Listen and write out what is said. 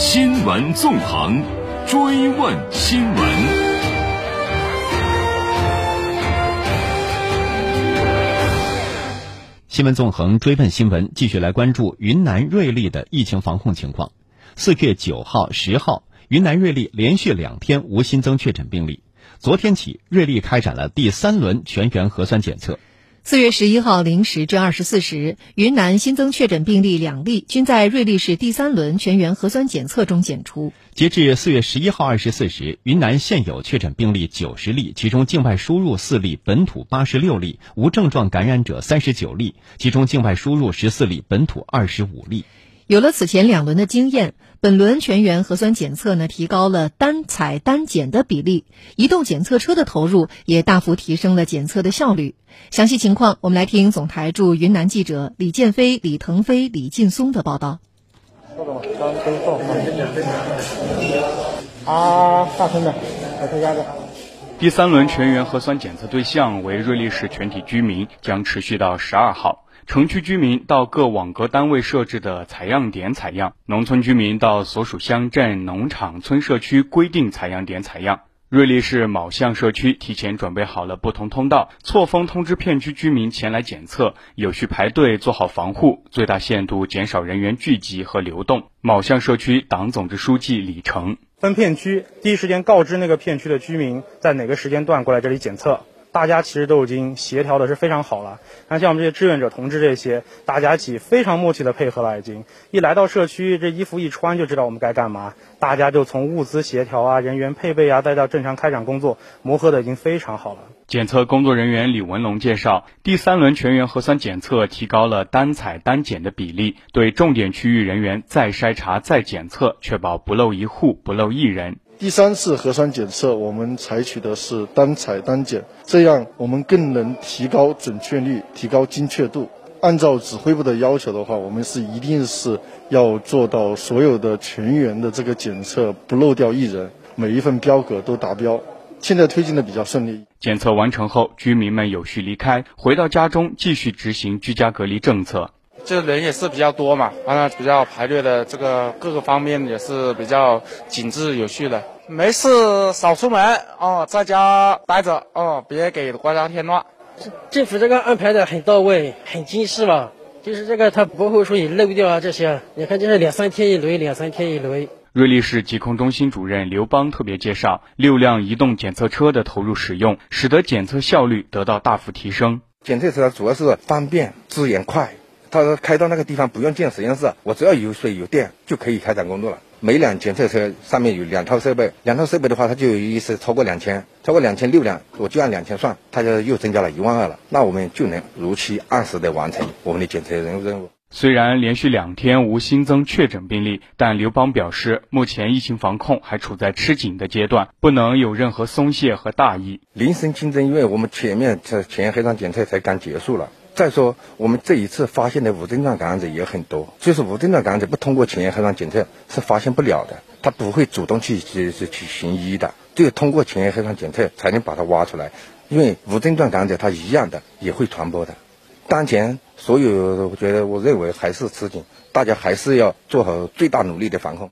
新闻纵横，追问新闻。新闻纵横追问新闻，继续来关注云南瑞丽的疫情防控情况。四月九号、十号，云南瑞丽连续两天无新增确诊病例。昨天起，瑞丽开展了第三轮全员核酸检测。四月十一号零时至二十四时，云南新增确诊病例两例，均在瑞丽市第三轮全员核酸检测中检出。截至四月十一号二十四时，云南现有确诊病例九十例，其中境外输入四例，本土八十六例，无症状感染者三十九例，其中境外输入十四例，本土二十五例。有了此前两轮的经验，本轮全员核酸检测呢，提高了单采单检的比例，移动检测车的投入也大幅提升了检测的效率。详细情况，我们来听总台驻云南记者李建飞、李腾飞、李劲松的报道。啊，大声的，来参加的。第三轮全员核酸检测对象为瑞丽市全体居民，将持续到十二号。城区居民到各网格单位设置的采样点采样，农村居民到所属乡镇、农场、村社区规定采样点采样。瑞丽市某巷社区提前准备好了不同通道，错峰通知片区居民前来检测，有序排队，做好防护，最大限度减少人员聚集和流动。某巷社区党总支书记李成分片区，第一时间告知那个片区的居民在哪个时间段过来这里检测。大家其实都已经协调的是非常好了，那像我们这些志愿者同志这些，大家一起非常默契的配合了，已经一来到社区，这衣服一穿就知道我们该干嘛，大家就从物资协调啊、人员配备啊，再到正常开展工作，磨合的已经非常好了。检测工作人员李文龙介绍，第三轮全员核酸检测提高了单采单检的比例，对重点区域人员再筛查再检测，确保不漏一户、不漏一人。第三次核酸检测，我们采取的是单采单检，这样我们更能提高准确率、提高精确度。按照指挥部的要求的话，我们是一定是要做到所有的全员的这个检测不漏掉一人，每一份标格都达标。现在推进的比较顺利。检测完成后，居民们有序离开，回到家中继续执行居家隔离政策。这人也是比较多嘛，完了比较排队的这个各个方面也是比较紧致有序的。没事少出门哦，在家待着哦，别给国家添乱。政府这个安排的很到位，很精细嘛，就是这个他不会说你漏掉啊这些。你看，就是两三天一轮，两三天一轮。瑞丽市疾控中心主任刘邦特别介绍，六辆移动检测车的投入使用，使得检测效率得到大幅提升。检测车主要是方便、资源快。他说开到那个地方不用建实验室，我只要有水有电就可以开展工作了。每辆检测车上面有两套设备，两套设备的话，它就有意思超过两千，超过两千六辆，我就按两千算，它就又增加了一万二了。那我们就能如期按时的完成我们的检测任务任务。虽然连续两天无新增确诊病例，但刘邦表示，目前疫情防控还处在吃紧的阶段，不能有任何松懈和大意。零星竞争，因为我们前面这前沿核酸检测才刚结束了。再说，我们这一次发现的无症状感染者也很多，就是无症状感染者不通过前沿核酸检测是发现不了的，他不会主动去去去寻医的，只有通过前沿核酸检测才能把它挖出来，因为无症状感染者他一样的也会传播的。当前所有，我觉得我认为还是吃紧，大家还是要做好最大努力的防控。